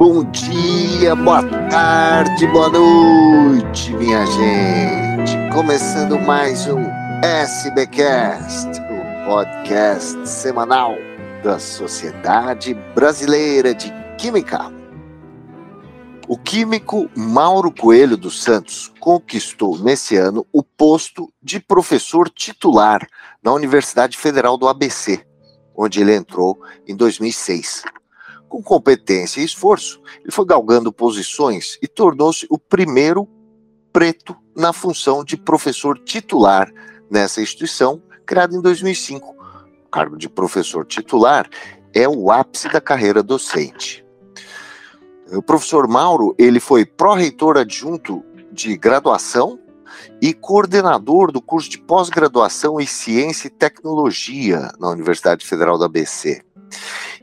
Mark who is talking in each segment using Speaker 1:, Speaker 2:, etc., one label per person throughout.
Speaker 1: Bom dia, boa tarde, boa noite, minha gente. Começando mais um SBcast, o podcast semanal da Sociedade Brasileira de Química. O químico Mauro Coelho dos Santos conquistou nesse ano o posto de professor titular na Universidade Federal do ABC, onde ele entrou em 2006. Com competência e esforço, ele foi galgando posições e tornou-se o primeiro preto na função de professor titular nessa instituição, criada em 2005. O cargo de professor titular é o ápice da carreira docente. O professor Mauro, ele foi pró-reitor adjunto de graduação e coordenador do curso de pós-graduação em Ciência e Tecnologia na Universidade Federal da ABC.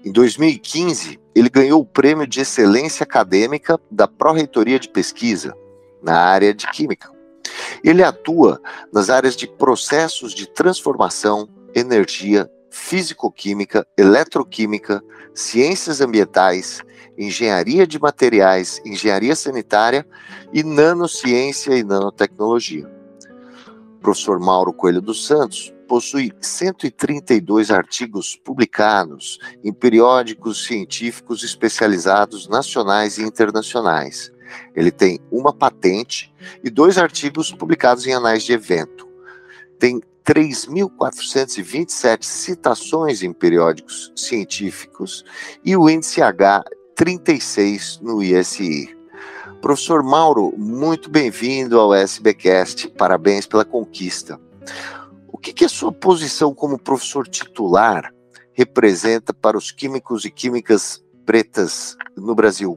Speaker 1: Em 2015, ele ganhou o Prêmio de Excelência Acadêmica da Pró-Reitoria de Pesquisa, na área de Química. Ele atua nas áreas de processos de transformação, energia, físico-química, eletroquímica, ciências ambientais, engenharia de materiais, engenharia sanitária e nanociência e nanotecnologia. O professor Mauro Coelho dos Santos possui 132 artigos publicados em periódicos científicos especializados nacionais e internacionais. Ele tem uma patente e dois artigos publicados em anais de evento. Tem 3.427 citações em periódicos científicos e o índice H 36 no ISI. Professor Mauro, muito bem-vindo ao SBcast. Parabéns pela conquista. O que, que a sua posição como professor titular representa para os químicos e químicas pretas no Brasil?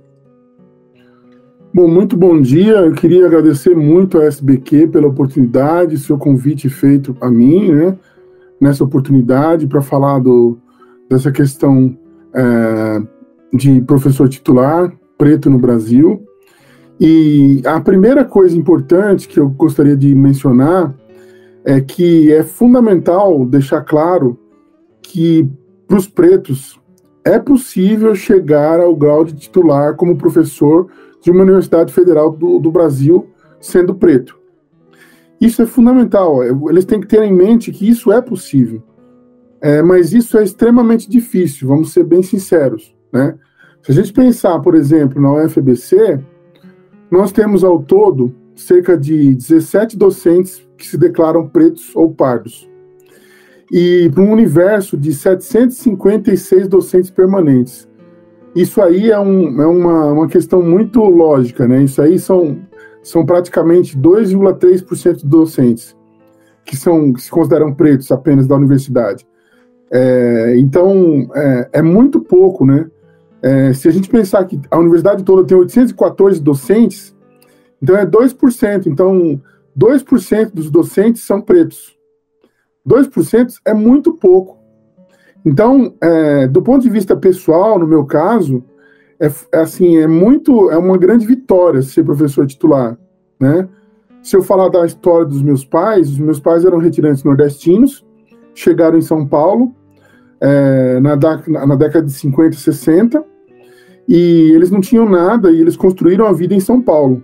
Speaker 2: Bom, muito bom dia. Eu queria agradecer muito à SBQ pela oportunidade, seu convite feito a mim, né, nessa oportunidade para falar do, dessa questão é, de professor titular preto no Brasil. E a primeira coisa importante que eu gostaria de mencionar é que é fundamental deixar claro que para os pretos é possível chegar ao grau de titular como professor de uma universidade federal do, do Brasil sendo preto. Isso é fundamental. É, eles têm que ter em mente que isso é possível. É, mas isso é extremamente difícil, vamos ser bem sinceros. Né? Se a gente pensar, por exemplo, na UFBC, nós temos ao todo cerca de 17 docentes que se declaram pretos ou pardos. E para um universo de 756 docentes permanentes. Isso aí é, um, é uma, uma questão muito lógica, né? Isso aí são, são praticamente 2,3% de docentes que, são, que se consideram pretos apenas da universidade. É, então, é, é, muito pouco, né? É, se a gente pensar que a universidade toda tem 814 docentes, então é 2%. Então, 2% dos docentes são pretos. 2% é muito pouco. Então, é, do ponto de vista pessoal, no meu caso, é, é, assim, é muito, é uma grande vitória ser professor titular, né? Se eu falar da história dos meus pais, os meus pais eram retirantes nordestinos, chegaram em São Paulo é, na, na década de 50 e 60, e eles não tinham nada, e eles construíram a vida em São Paulo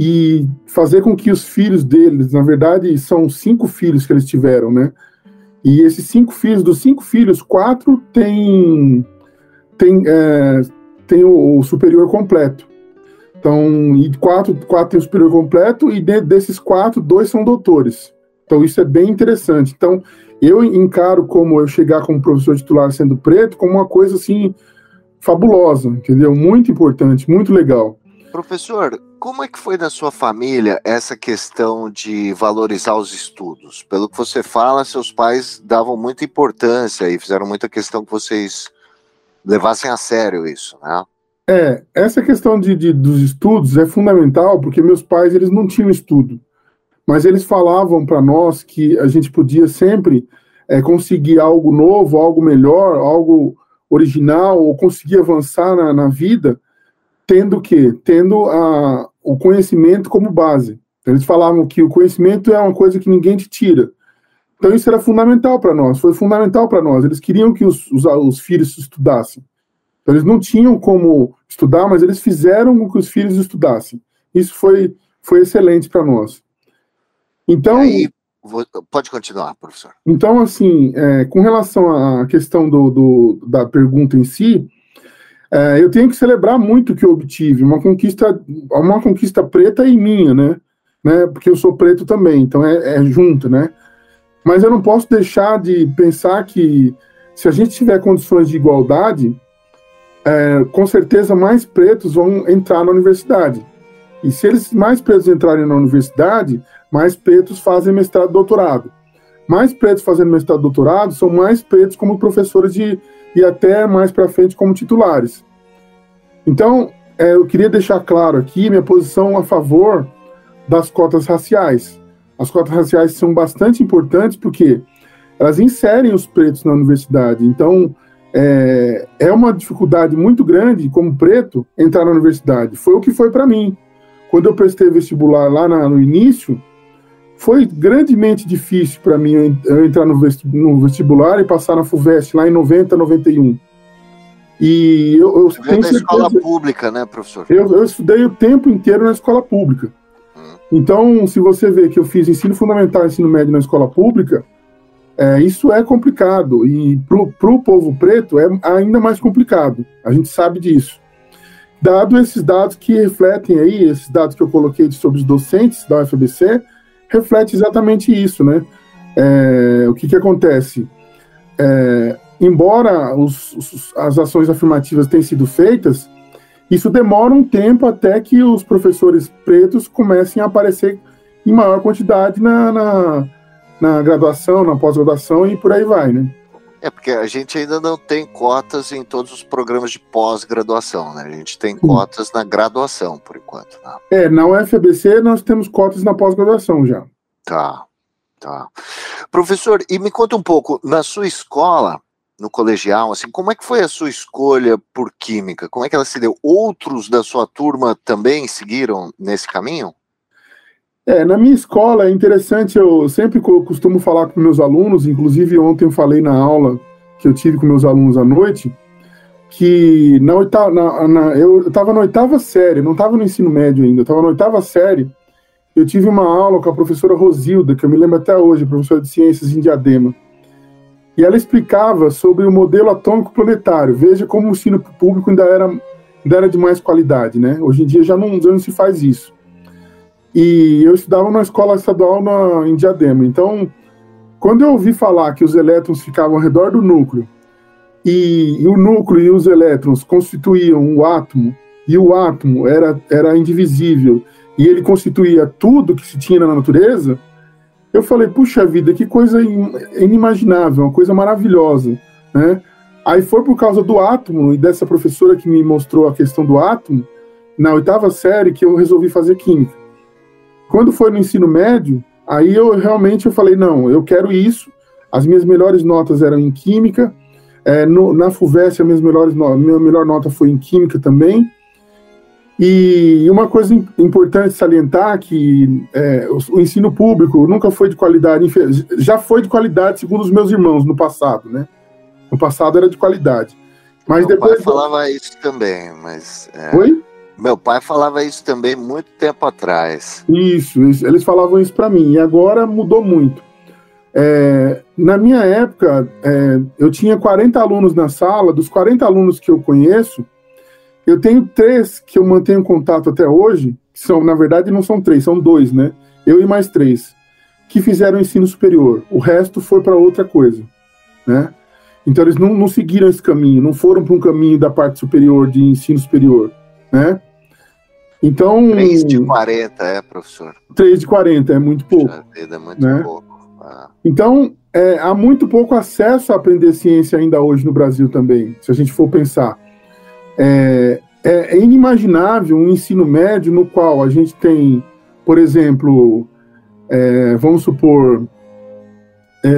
Speaker 2: e fazer com que os filhos deles, na verdade, são cinco filhos que eles tiveram, né? E esses cinco filhos, dos cinco filhos, quatro têm tem, é, tem o, o, superior completo. Então, e quatro, quatro têm o superior completo, e de, desses quatro, dois são doutores. Então, isso é bem interessante. Então, eu encaro como eu chegar como professor titular sendo preto como uma coisa assim fabulosa, entendeu? Muito importante, muito legal.
Speaker 1: Professor, como é que foi na sua família essa questão de valorizar os estudos? Pelo que você fala, seus pais davam muita importância e fizeram muita questão que vocês levassem a sério isso, né?
Speaker 2: É, essa questão de, de, dos estudos é fundamental porque meus pais eles não tinham estudo, mas eles falavam para nós que a gente podia sempre é, conseguir algo novo, algo melhor, algo original ou conseguir avançar na, na vida tendo o quê? Tendo a, o conhecimento como base. Eles falavam que o conhecimento é uma coisa que ninguém te tira. Então isso era fundamental para nós, foi fundamental para nós. Eles queriam que os, os, os, filhos estudassem. Então, eles não tinham como estudar, mas eles fizeram com que os filhos estudassem. Isso foi, foi excelente para nós. Então. Aí,
Speaker 1: pode continuar, professor.
Speaker 2: Então, assim, é, com relação à questão do, do da pergunta em si, é, eu tenho que celebrar muito o que eu obtive, uma conquista, uma conquista preta e minha, né? né? Porque eu sou preto também, então é, é junto, né? Mas eu não posso deixar de pensar que se a gente tiver condições de igualdade, é, com certeza mais pretos vão entrar na universidade. E se eles mais pretos entrarem na universidade, mais pretos fazem mestrado e doutorado. Mais pretos fazendo mestrado e doutorado são mais pretos como professores de, e até mais para frente como titulares. Então, é, eu queria deixar claro aqui minha posição a favor das cotas raciais. As cotas raciais são bastante importantes porque elas inserem os pretos na universidade. Então, é, é uma dificuldade muito grande, como preto, entrar na universidade. Foi o que foi para mim. Quando eu prestei vestibular lá na, no início, foi grandemente difícil para mim eu entrar no vestibular e passar na FUVEST lá em 90, 91.
Speaker 1: E eu, eu Você tenho na escola pública, né, professor?
Speaker 2: Eu, eu, estudei o tempo inteiro na escola pública. Hum. Então, se você vê que eu fiz ensino fundamental e ensino médio na escola pública, é, isso é complicado. E para o povo preto é ainda mais complicado. A gente sabe disso. Dado esses dados que refletem aí, esses dados que eu coloquei sobre os docentes da UFBC, reflete exatamente isso, né? É, o que, que acontece? É, embora os, os, as ações afirmativas tenham sido feitas, isso demora um tempo até que os professores pretos comecem a aparecer em maior quantidade na, na, na graduação, na pós-graduação e por aí vai, né?
Speaker 1: É, porque a gente ainda não tem cotas em todos os programas de pós-graduação, né? A gente tem cotas na graduação, por enquanto. Né?
Speaker 2: É, na UFBC nós temos cotas na pós-graduação já.
Speaker 1: Tá, tá. Professor, e me conta um pouco, na sua escola, no colegial, assim, como é que foi a sua escolha por química? Como é que ela se deu? Outros da sua turma também seguiram nesse caminho?
Speaker 2: É, na minha escola é interessante, eu sempre costumo falar com meus alunos, inclusive ontem eu falei na aula que eu tive com meus alunos à noite, que na oitava, na, na, eu estava na oitava série, não estava no ensino médio ainda, eu estava na oitava série, eu tive uma aula com a professora Rosilda, que eu me lembro até hoje, professora de ciências em Diadema, e ela explicava sobre o modelo atômico planetário. Veja como o ensino público ainda era, ainda era de mais qualidade, né? Hoje em dia já não, já não se faz isso. E eu estudava na escola estadual na, em Diadema. Então, quando eu ouvi falar que os elétrons ficavam ao redor do núcleo, e, e o núcleo e os elétrons constituíam o átomo, e o átomo era, era indivisível, e ele constituía tudo que se tinha na natureza, eu falei, puxa vida, que coisa inimaginável, uma coisa maravilhosa, né? Aí foi por causa do átomo e dessa professora que me mostrou a questão do átomo, na oitava série, que eu resolvi fazer química. Quando foi no ensino médio, aí eu realmente eu falei, não, eu quero isso. As minhas melhores notas eram em química. É, no, na FUVEST, a minha, melhores no, minha melhor nota foi em química também. E uma coisa importante salientar que é, o, o, ensino público nunca foi de qualidade, já foi de qualidade segundo os meus irmãos no passado, né? No passado era de qualidade. Mas
Speaker 1: Meu depois pai falava isso também, mas
Speaker 2: é... Oi?
Speaker 1: Meu pai falava isso também muito tempo atrás.
Speaker 2: Isso, isso eles falavam isso para mim, e agora mudou muito. É, na minha época, é, eu tinha 40 alunos na sala, dos 40 alunos que eu conheço, eu tenho três que eu mantenho contato até hoje, que são, na verdade, não são três, são dois, né? Eu e mais três, que fizeram ensino superior. O resto foi para outra coisa, né? Então eles não, não seguiram esse caminho, não foram para um caminho da parte superior de ensino superior, né? Então.
Speaker 1: 3 de 40, é, professor?
Speaker 2: 3 de 40, é muito pouco. É muito né? pouco. Ah. Então, é, há muito pouco acesso a aprender ciência ainda hoje no Brasil também, se a gente for pensar. É, é, é inimaginável um ensino médio no qual a gente tem, por exemplo, é, vamos supor, é,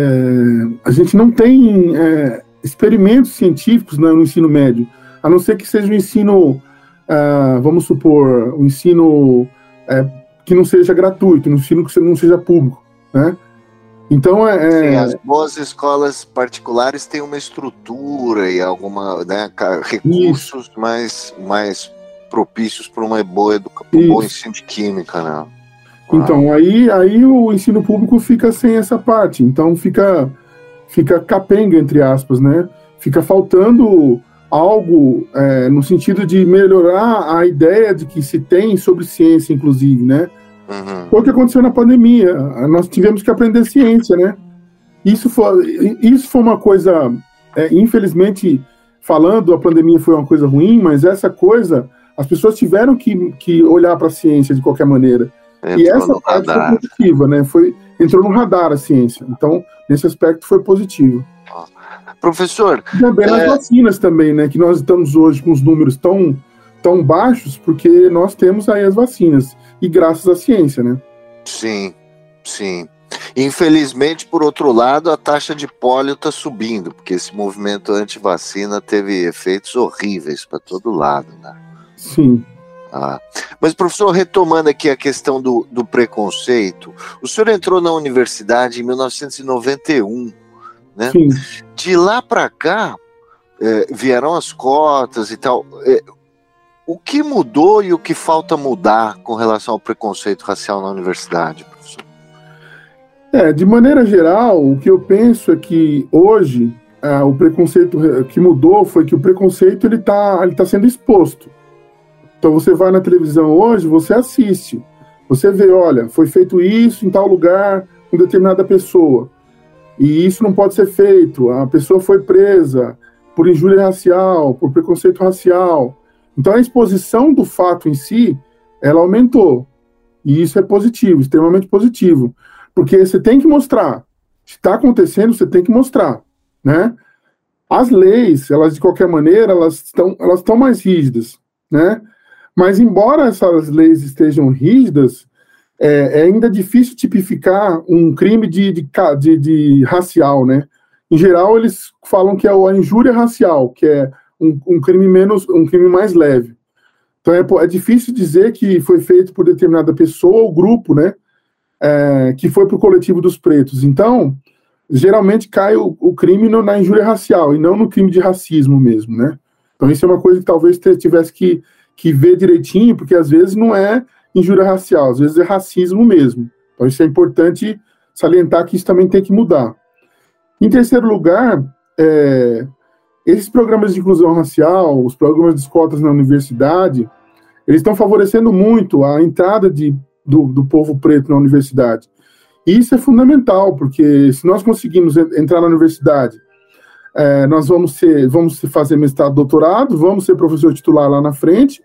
Speaker 2: a gente não tem é, experimentos científicos no ensino médio, a não ser que seja um ensino uh, vamos supor, um ensino é, que não seja gratuito, um ensino que não seja público, né?
Speaker 1: Então é, é, Sim, as boas escolas particulares têm uma estrutura e alguma né, recursos mais, mais propícios para uma boa educação, um bom ensino de química, né?
Speaker 2: Então aí, aí o ensino público fica sem essa parte, então fica fica capenga entre aspas, né? Fica faltando algo é, no sentido de melhorar a ideia de que se tem sobre ciência, inclusive, né? Uhum. Foi o que aconteceu na pandemia. Nós tivemos que aprender ciência, né? Isso foi, isso foi uma coisa, é, infelizmente, falando, a pandemia foi uma coisa ruim, mas essa coisa, as pessoas tiveram que, que olhar para a ciência de qualquer maneira. Entrou e essa parte radar. foi positiva, né? Foi, entrou no radar a ciência. Então, nesse aspecto, foi positivo.
Speaker 1: Professor.
Speaker 2: Também é... nas vacinas também, né? Que nós estamos hoje com os números tão, tão baixos, porque nós temos aí as vacinas e graças à ciência, né?
Speaker 1: Sim, sim. Infelizmente, por outro lado, a taxa de pólio está subindo, porque esse movimento anti-vacina teve efeitos horríveis para todo lado, né?
Speaker 2: Sim.
Speaker 1: Ah. Mas, professor, retomando aqui a questão do, do preconceito, o senhor entrou na universidade em 1991, né? Sim. De lá para cá, é, vieram as cotas e tal. É, o que mudou e o que falta mudar com relação ao preconceito racial na universidade, professor?
Speaker 2: É, de maneira geral, o que eu penso é que hoje é, o preconceito que mudou foi que o preconceito ele está ele tá sendo exposto. Então você vai na televisão hoje, você assiste, você vê, olha, foi feito isso em tal lugar com determinada pessoa e isso não pode ser feito. A pessoa foi presa por injúria racial, por preconceito racial. Então a exposição do fato em si, ela aumentou. E isso é positivo, extremamente positivo. Porque você tem que mostrar. Se está acontecendo, você tem que mostrar, né? As leis, elas de qualquer maneira, elas estão, elas estão mais rígidas, né? Mas embora essas leis estejam rígidas, é, é ainda difícil tipificar um crime de, de, de, de, racial, né? Em geral, eles falam que é a injúria racial, que é um, um crime menos, um crime mais leve. Então é, é, difícil dizer que foi feito por determinada pessoa ou grupo, né? É, que foi para o coletivo dos pretos. Então, geralmente cai o, o crime no, na injúria racial e não no crime de racismo mesmo, né? Então isso é uma coisa que talvez tivesse que, que ver direitinho, porque às vezes não é injúria racial, às vezes é racismo mesmo. Então isso é importante salientar que isso também tem que mudar. Em terceiro lugar, é, esses programas de inclusão racial, os programas de cotas na universidade, eles estão favorecendo muito a entrada de, do, do povo preto na universidade. E isso é fundamental, porque se nós conseguimos entrar na universidade, é, nós vamos ser, vamos fazer mestrado, doutorado, vamos ser professor titular lá na frente,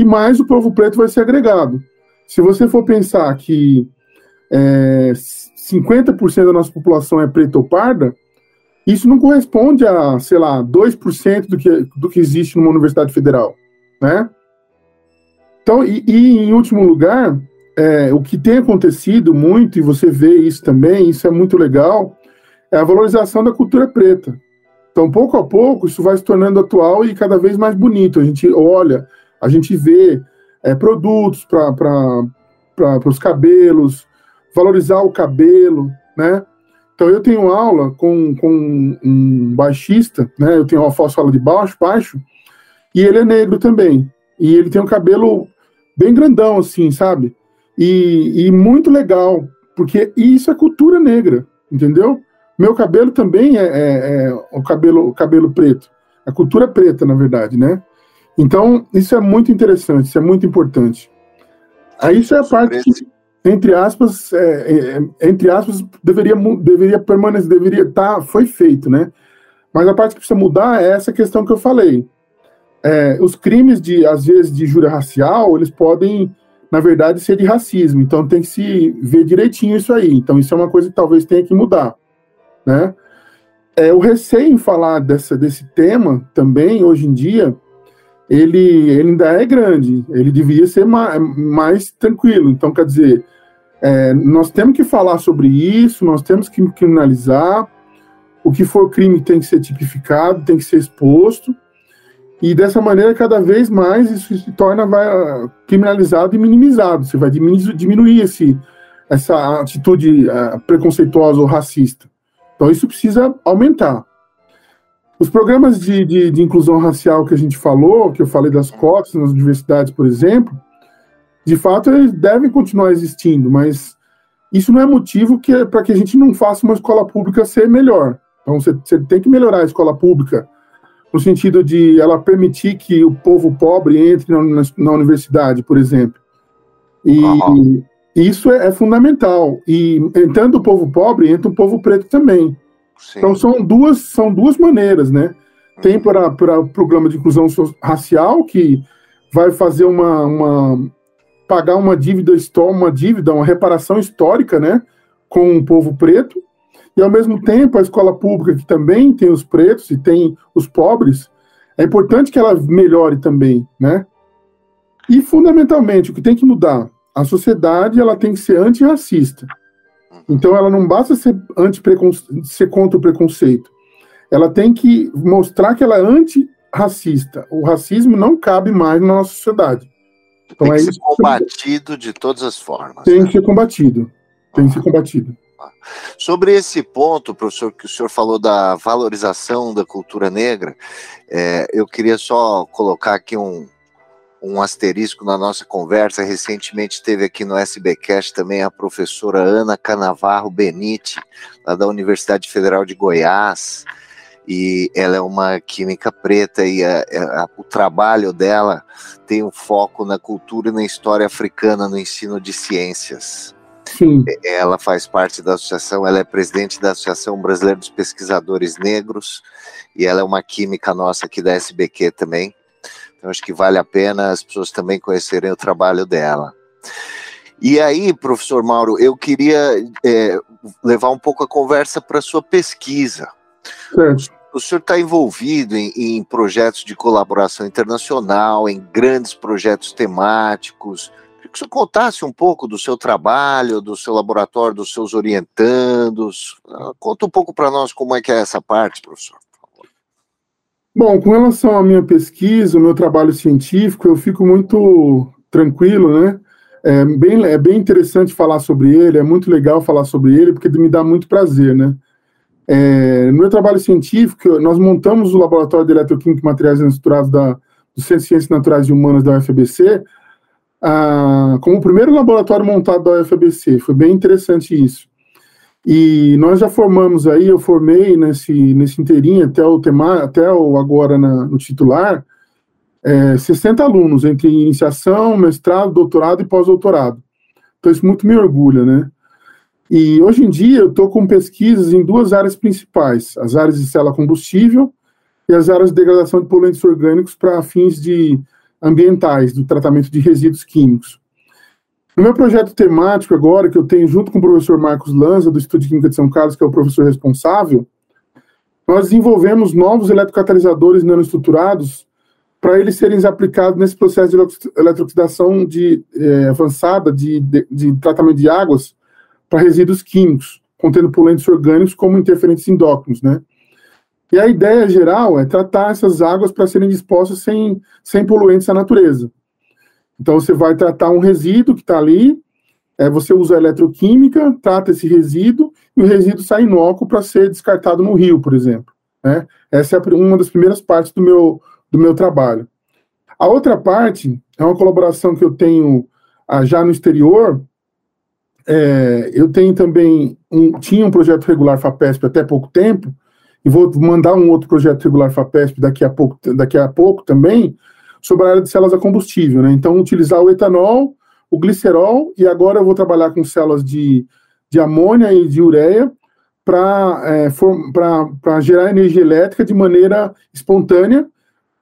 Speaker 2: e mais o povo preto vai ser agregado. Se você for pensar que é, 50% da nossa população é preta ou parda, isso não corresponde a, sei lá, 2% do que, do que existe numa universidade federal, né? Então, e, e em último lugar, é, o que tem acontecido muito, e você vê isso também, isso é muito legal, é a valorização da cultura preta. Então, pouco a pouco, isso vai se tornando atual e cada vez mais bonito. A gente olha, a gente vê é, produtos para os cabelos, valorizar o cabelo, né? Então eu tenho aula com, com um baixista, né? Eu tenho, faço aula de baixo, baixo, e ele é negro também. E ele tem um cabelo bem grandão, assim, sabe? E, e muito legal, porque isso é cultura negra, entendeu? Meu cabelo também é, é, é o cabelo, o cabelo preto. A cultura preta, na verdade, né? Então, isso é muito interessante, isso é muito importante. Aí isso é a parte que entre aspas, é, é, entre aspas, deveria, deveria permanecer, deveria estar, tá, foi feito, né? Mas a parte que precisa mudar é essa questão que eu falei. É, os crimes de, às vezes, de júria racial, eles podem, na verdade, ser de racismo. Então tem que se ver direitinho isso aí. Então isso é uma coisa que talvez tenha que mudar, né? É, o receio em falar dessa, desse tema também, hoje em dia, ele, ele ainda é grande, ele devia ser mais, tranquilo. Então, quer dizer, é, nós temos que falar sobre isso, nós temos que criminalizar. O que for crime tem que ser tipificado, tem que ser exposto. E dessa maneira, cada vez mais isso se torna vai, criminalizado e minimizado. Você vai diminuir, diminuir esse, essa atitude uh, preconceituosa ou racista. Então, isso precisa aumentar. Os programas de, de, de, inclusão racial que a gente falou, que eu falei das cotas nas universidades, por exemplo, de fato eles devem continuar existindo, mas isso não é motivo que é para que a gente não faça uma escola pública ser melhor. Então você, você tem que melhorar a escola pública no sentido de ela permitir que o povo pobre entre na, na, na universidade, por exemplo. E uhum. isso é, é, fundamental. E entrando o povo pobre, entra o povo preto também. Sim. Então são duas, são duas maneiras, né? Tem uhum. para, para o programa de inclusão racial, que vai fazer uma, uma pagar uma dívida, uma dívida, uma reparação histórica, né? Com o povo preto. E ao mesmo tempo, a escola pública, que também tem os pretos e tem os pobres, é importante que ela melhore também, né? E fundamentalmente, o que tem que mudar? A sociedade ela tem que ser antirracista. Então ela não basta ser, anti ser contra o preconceito. Ela tem que mostrar que ela é antirracista. O racismo não cabe mais na nossa sociedade.
Speaker 1: Então, tem que é ser combatido de todas as formas.
Speaker 2: Tem né? que ser combatido. Tem que ser combatido.
Speaker 1: Sobre esse ponto, professor, que o senhor falou da valorização da cultura negra, é, eu queria só colocar aqui um, um asterisco na nossa conversa. Recentemente teve aqui no SBcast também a professora Ana Canavarro Benite, lá da Universidade Federal de Goiás, e ela é uma química preta e a, a, o trabalho dela tem um foco na cultura e na história africana no ensino de ciências. Sim. Ela faz parte da associação, ela é presidente da Associação Brasileira dos Pesquisadores Negros e ela é uma química nossa aqui da SBQ também. Então, acho que vale a pena as pessoas também conhecerem o trabalho dela. E aí, professor Mauro, eu queria é, levar um pouco a conversa para a sua pesquisa. Certo. O senhor está envolvido em, em, projetos de colaboração internacional, em grandes projetos temáticos. Queria que o senhor contasse um pouco do seu trabalho, do seu laboratório, dos seus orientandos. Conta um pouco para nós como é que é essa parte, professor.
Speaker 2: Bom, com relação à minha pesquisa, o meu trabalho científico, eu fico muito tranquilo, né? É bem, é bem interessante falar sobre ele, é muito legal falar sobre ele, porque me dá muito prazer, né? É, no meu trabalho científico, nós montamos o Laboratório de Eletroquímica e Materiais Estruturados da, do Centro de Ciências Naturais e Humanas da UFBC, ah, como o primeiro laboratório montado da UFBC. Foi bem interessante isso. E nós já formamos aí, eu formei nesse, nesse inteirinho até o tema, até o agora na, no titular, é, 60 alunos, entre iniciação, mestrado, doutorado e pós-doutorado. Então isso muito me orgulha, né? E hoje em dia eu estou com pesquisas em duas áreas principais, as áreas de célula combustível e as áreas de degradação de poluentes orgânicos para fins de ambientais, do tratamento de resíduos químicos. No meu projeto temático agora, que eu tenho junto com o professor Marcos Lanza, do Instituto de Química de São Carlos, que é o professor responsável, nós desenvolvemos novos eletrocatalisadores nanoestruturados para eles serem aplicados nesse processo de eletroxidação de, é, avançada de, de, de, tratamento de águas para resíduos químicos, contendo poluentes orgânicos como interferentes endócrinos, né? E a ideia geral é tratar essas águas para serem dispostas sem, sem poluentes à natureza. Então, você vai tratar um resíduo que está ali, é, você usa a eletroquímica, trata esse resíduo, e o resíduo sai inócuo para ser descartado no rio, por exemplo. Né? Essa é uma das primeiras partes do meu, do meu trabalho. A outra parte é uma colaboração que eu tenho ah, já no exterior. É, eu tenho também um, tinha um projeto regular FAPESP até pouco tempo, e vou mandar um outro projeto regular FAPESP daqui a pouco, daqui a pouco também, sobre a área de células a combustível. Né? Então, utilizar o etanol, o glicerol, e agora eu vou trabalhar com células de, de amônia e de ureia para é, gerar energia elétrica de maneira espontânea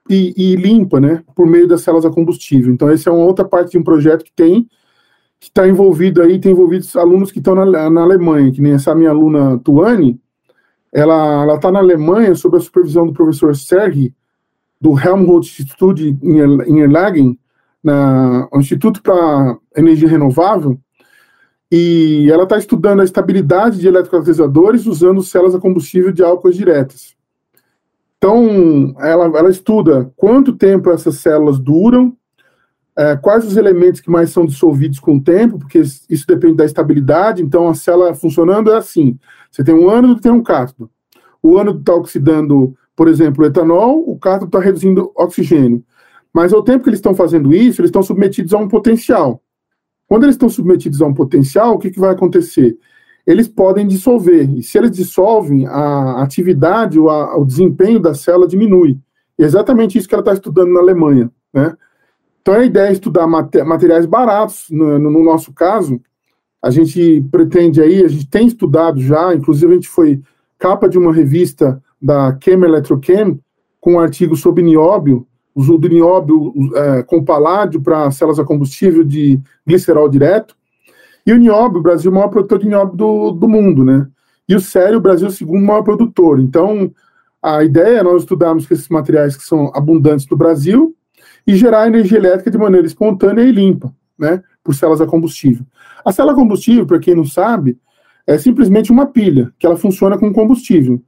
Speaker 2: e, e, limpa, né, por meio das células a combustível. Então, essa é uma outra parte de um projeto que tem, que está envolvido aí, tem envolvido alunos que estão na, na Alemanha, que nem essa minha aluna Tuane, ela está na Alemanha sob a supervisão do professor Sergi, do Helmholtz Institute em Erlangen, na, Instituto para Energia Renovável, e ela está estudando a estabilidade de eletrocatalisadores usando células a combustível de álcools diretas. Então, ela, ela estuda quanto tempo essas células duram, é, quais os elementos que mais são dissolvidos com o tempo, porque isso depende da estabilidade. Então, a célula funcionando é assim: você tem um ânodo e tem um cátodo. O ânodo está oxidando, por exemplo, o etanol, o cátodo está reduzindo oxigênio. Mas ao tempo que eles estão fazendo isso, eles estão submetidos a um potencial. Quando eles estão submetidos a um potencial, o que, que vai acontecer? Eles podem dissolver. E se eles dissolvem, a atividade, o, a, o desempenho da célula diminui. E é exatamente isso que ela está estudando na Alemanha. Né? Então a ideia é estudar materiais baratos. No, no, nosso caso, a gente pretende aí, a gente tem estudado já, inclusive a gente foi capa de uma revista da Chem Electrochem com um artigo sobre nióbio, uso do nióbio é, com paládio para células a combustível de glicerol direto. E o nióbio, o Brasil é o maior produtor de nióbio do, do mundo, né? E o sério, o Brasil é o segundo maior produtor. Então, a ideia é nós estudarmos esses materiais que são abundantes no Brasil e gerar energia elétrica de maneira espontânea e limpa, né? Por células a combustível. A célula a combustível, para quem não sabe, é simplesmente uma pilha, que ela funciona com combustível.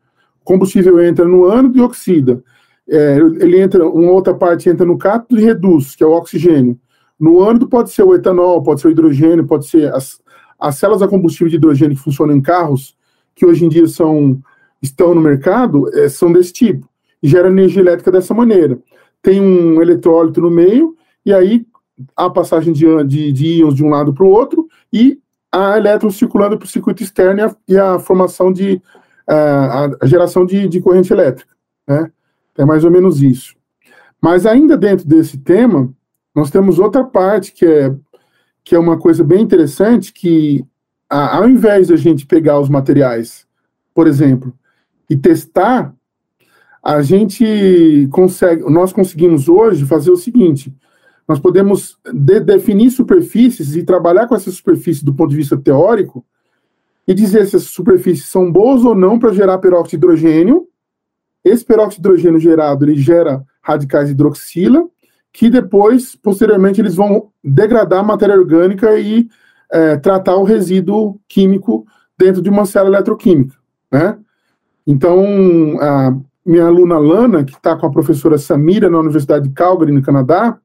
Speaker 2: Combustível entra no ânodo e oxida é, ele entra, uma outra parte entra no cátodo e reduz, que é o oxigênio. No ânodo pode ser o etanol, pode ser o hidrogênio, pode ser as, as células a combustível de hidrogênio que funcionam em carros, que hoje em dia são, estão no mercado, é, são desse tipo, e gera energia elétrica dessa maneira. Tem um eletrólito no meio, e aí a passagem de, de, de íons de um lado para o outro, e a elétron circulando para o circuito externo e a, e a formação de, a, a geração de, de corrente elétrica, né? É mais ou menos isso. Mas ainda dentro desse tema, nós temos outra parte que é, que é uma coisa bem interessante, que ao invés de a gente pegar os materiais, por exemplo, e testar, a gente consegue, nós conseguimos hoje fazer o seguinte, nós podemos de, definir superfícies e trabalhar com essas superfícies do ponto de vista teórico e dizer se essas superfícies são boas ou não para gerar peróxido de hidrogênio esse peróxido de hidrogênio gerado, ele gera radicais de hidroxila, que depois, posteriormente, eles vão degradar a matéria orgânica e é, tratar o resíduo químico dentro de uma célula eletroquímica, né? Então, a minha aluna Lana, que está com a professora Samira na Universidade de Calgary, no Canadá,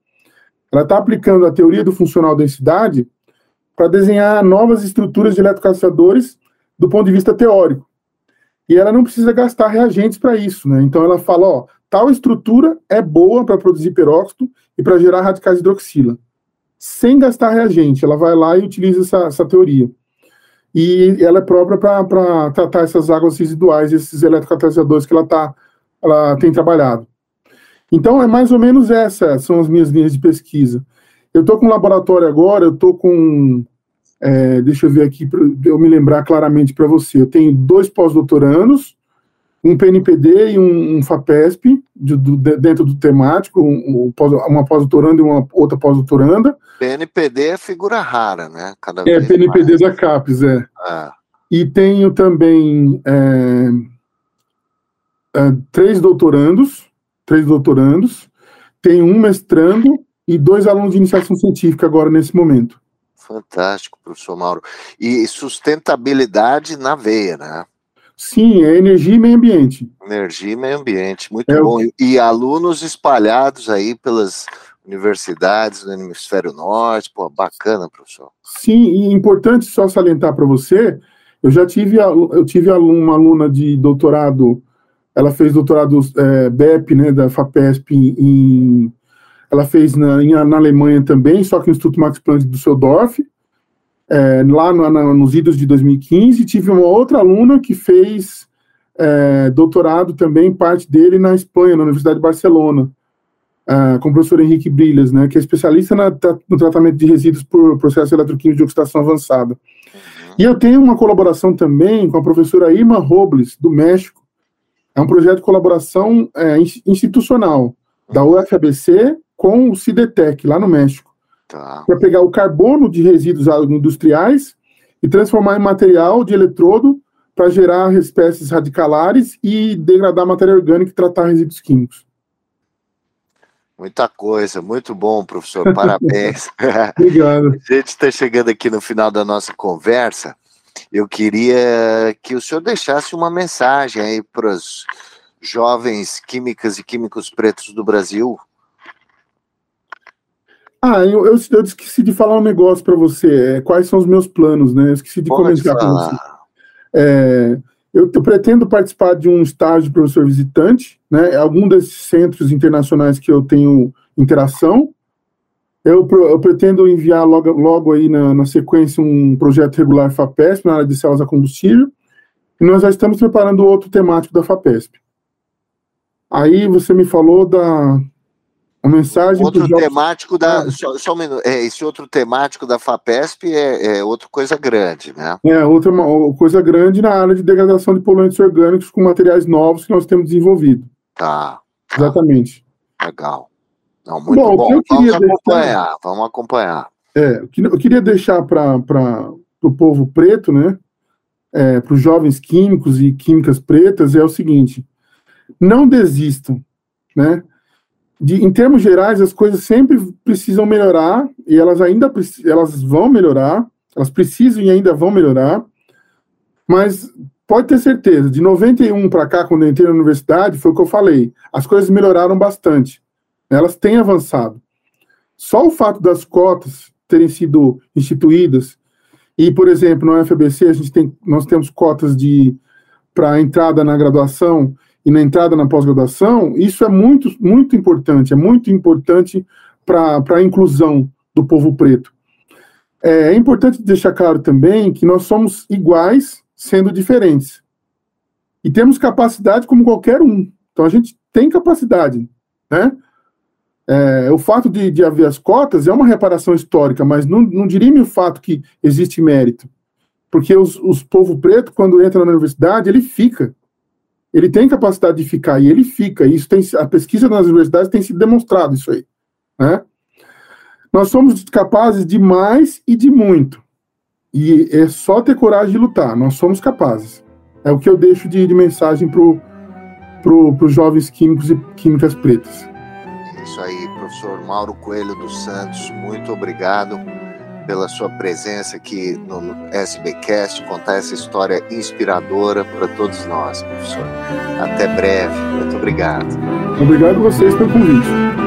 Speaker 2: ela está aplicando a teoria do funcional densidade para desenhar novas estruturas de eletrocaçadores do ponto de vista teórico e ela não precisa gastar reagentes para isso, né? Então ela fala, ó, tal estrutura é boa para produzir peróxido e para gerar radicais hidroxila, sem gastar reagente. Ela vai lá e utiliza essa, essa teoria. E ela é própria para tratar essas águas residuais, esses eletrocatalisadores que ela, tá, ela tem trabalhado. Então é mais ou menos essa, são as minhas linhas de pesquisa. Eu estou com um laboratório agora, eu estou com é, deixa eu ver aqui, para eu me lembrar claramente para você. Eu tenho dois pós-doutorandos, um PNPD e um, um FAPESP, de, de, dentro do temático, um, uma pós-doutoranda e uma outra pós-doutoranda.
Speaker 1: PNPD é figura rara, né?
Speaker 2: Cada é, PNPD mais. da CAPES, é. Ah. E tenho também é, é, três doutorandos, três doutorandos, tenho um mestrando e dois alunos de iniciação científica agora nesse momento.
Speaker 1: Fantástico, professor Mauro. E sustentabilidade na veia, né?
Speaker 2: Sim, é energia e meio ambiente.
Speaker 1: Energia e meio ambiente, muito é bom. O... E alunos espalhados aí pelas universidades do hemisfério norte, pô, bacana, professor.
Speaker 2: Sim, e importante só salientar para você, eu já tive, eu tive uma aluna de doutorado, ela fez doutorado é, BEP, né, da FAPESP em ela fez na, na Alemanha também, só que no Instituto Max Planck do Düsseldorf, é, lá no, na, nos idos de 2015. Tive uma outra aluna que fez é, doutorado também, parte dele na Espanha, na Universidade de Barcelona, é, com o professor Henrique Brilhas, né, que é especialista na, no tratamento de resíduos por processo eletroquímico de oxidação avançada. Uhum. E eu tenho uma colaboração também com a professora Irma Robles, do México. É um projeto de colaboração é, institucional da uhum. UFABC com o Cidetec, lá no México, tá. para pegar o carbono de resíduos industriais e transformar em material de eletrodo para gerar espécies radicalares e degradar matéria orgânica e tratar resíduos químicos.
Speaker 1: Muita coisa, muito bom, professor, parabéns.
Speaker 2: Obrigado.
Speaker 1: A gente está chegando aqui no final da nossa conversa. Eu queria que o senhor deixasse uma mensagem aí para os jovens químicas e químicos pretos do Brasil
Speaker 2: Ah, eu, eu, eu esqueci de falar um negócio para você. É, quais são os meus planos, né? Eu esqueci de Pode comentar com você. É, eu, eu, pretendo participar de um estágio de professor visitante, né? Algum desses centros internacionais que eu tenho interação. Eu, eu pretendo enviar logo, logo aí na, na, sequência um projeto regular FAPESP na área de células a combustível. E nós já estamos preparando outro temático da FAPESP. Aí você me falou da a mensagem
Speaker 1: outro temático da ah. só, só um minuto, é, esse outro temático da Fapesp é, é outra coisa grande, né?
Speaker 2: É outra coisa grande na área de degradação de poluentes orgânicos com materiais novos que nós temos desenvolvido.
Speaker 1: Tá.
Speaker 2: tá. Exatamente.
Speaker 1: Legal. Não, muito bom. bom. Vamos acompanhar. Deixar, vamos acompanhar.
Speaker 2: É, eu queria deixar para o povo preto, né? É, para os jovens químicos e químicas pretas é o seguinte: não desistam, né? De, em termos gerais, as coisas sempre precisam melhorar e elas ainda elas vão melhorar, elas precisam e ainda vão melhorar, mas pode ter certeza, de 91 para cá, quando eu entrei na universidade, foi o que eu falei, as coisas melhoraram bastante, elas têm avançado. Só o fato das cotas terem sido instituídas, e, por exemplo, no UFBC, a gente tem, nós temos cotas de para entrada na graduação e na entrada na pós-graduação, isso é muito, muito importante, é muito importante para a inclusão do povo preto. É, é importante deixar claro também que nós somos iguais, sendo diferentes. E temos capacidade como qualquer um. Então a gente tem capacidade, né? É, o fato de, de, haver as cotas é uma reparação histórica, mas não, não dirime o fato que existe mérito. Porque os, os povo preto, quando entra na universidade, ele fica ele tem capacidade de ficar e ele fica. Isso tem a pesquisa nas universidades tem sido demonstrado isso aí, né? Nós somos capazes de mais e de muito. E é só ter coragem de lutar. Nós somos capazes. É o que eu deixo de, de mensagem para pro, os jovens químicos e químicas pretas.
Speaker 1: Isso aí, professor Mauro Coelho dos Santos, muito obrigado pela sua presença aqui no SBcast, contar essa história inspiradora para todos nós, professor. Até breve. Muito obrigado.
Speaker 2: Obrigado a vocês pelo convite.